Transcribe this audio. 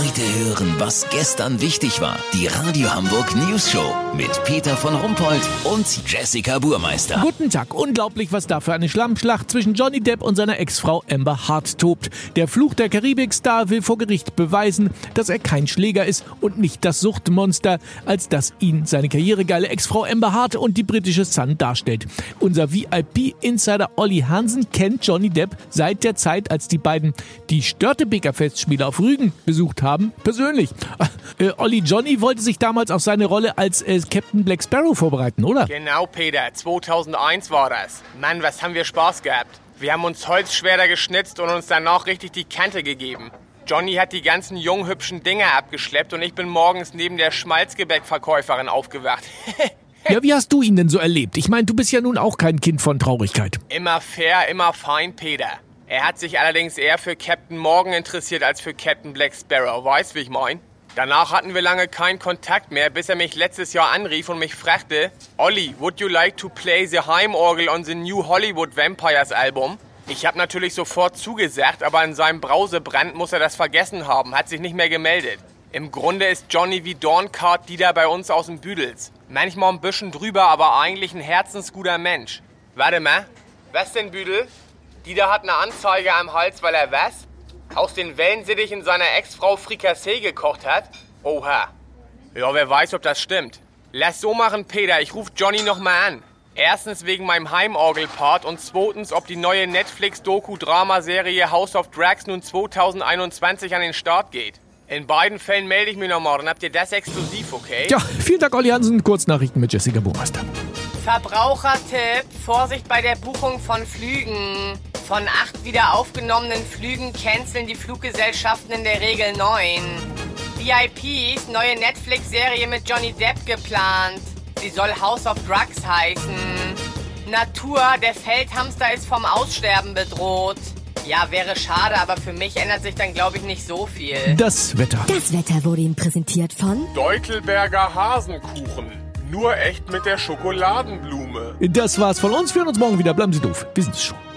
Heute hören, was gestern wichtig war. Die Radio Hamburg News Show mit Peter von Rumpold und Jessica Burmeister. Guten Tag. Unglaublich, was da für eine Schlammschlacht zwischen Johnny Depp und seiner Ex-Frau Amber Hart tobt. Der Fluch der Karibik-Star will vor Gericht beweisen, dass er kein Schläger ist und nicht das Suchtmonster, als das ihn seine karrieregeile Ex-Frau Amber Hart und die britische Sun darstellt. Unser VIP-Insider Olli Hansen kennt Johnny Depp seit der Zeit, als die beiden die Störtebeker-Festspiele auf Rügen besucht haben, persönlich. Äh, Olli Johnny wollte sich damals auf seine Rolle als äh, Captain Black Sparrow vorbereiten, oder? Genau, Peter. 2001 war das. Mann, was haben wir Spaß gehabt. Wir haben uns Holzschwerter geschnitzt und uns danach richtig die Kante gegeben. Johnny hat die ganzen jungen, hübschen Dinger abgeschleppt und ich bin morgens neben der Schmalzgebäckverkäuferin aufgewacht. Ja, wie hast du ihn denn so erlebt? Ich meine, du bist ja nun auch kein Kind von Traurigkeit. immer fair, immer fein, Peter. Er hat sich allerdings eher für Captain Morgan interessiert als für Captain Black Sparrow. Weißt, wie ich mein? Danach hatten wir lange keinen Kontakt mehr, bis er mich letztes Jahr anrief und mich fragte, Olli, would you like to play the Heimorgel on the new Hollywood Vampires Album? Ich habe natürlich sofort zugesagt, aber in seinem Brausebrand muss er das vergessen haben, hat sich nicht mehr gemeldet. Im Grunde ist Johnny wie Dorncard Dieter bei uns aus dem Büdels. Manchmal ein bisschen drüber, aber eigentlich ein herzensguter Mensch. Warte mal, was denn Büdel? Dieter hat eine Anzeige am Hals, weil er was? Aus den Wellensittichen seiner Ex-Frau Frikassee gekocht hat? Oha. Ja, wer weiß, ob das stimmt. Lass so machen, Peter. Ich ruf Johnny noch mal an. Erstens wegen meinem Heimorgel-Part und zweitens, ob die neue Netflix-Doku-Dramaserie House of Drags nun 2021 an den Start geht. In beiden Fällen melde ich mich noch mal, dann habt ihr das exklusiv, okay? Ja, vielen Dank, Olli Hansen. Kurznachrichten mit Jessica Burmeister. Verbrauchertipp, Vorsicht bei der Buchung von Flügen. Von acht wieder aufgenommenen Flügen canceln die Fluggesellschaften in der Regel neun. VIPs, neue Netflix-Serie mit Johnny Depp geplant. Sie soll House of Drugs heißen. Natur, der Feldhamster ist vom Aussterben bedroht. Ja, wäre schade, aber für mich ändert sich dann, glaube ich, nicht so viel. Das Wetter. Das Wetter wurde Ihnen präsentiert von Deutelberger Hasenkuchen. Nur echt mit der Schokoladenblume. Das war's von uns. Wir hören uns morgen wieder. Bleiben Sie doof. Wir sind es schon.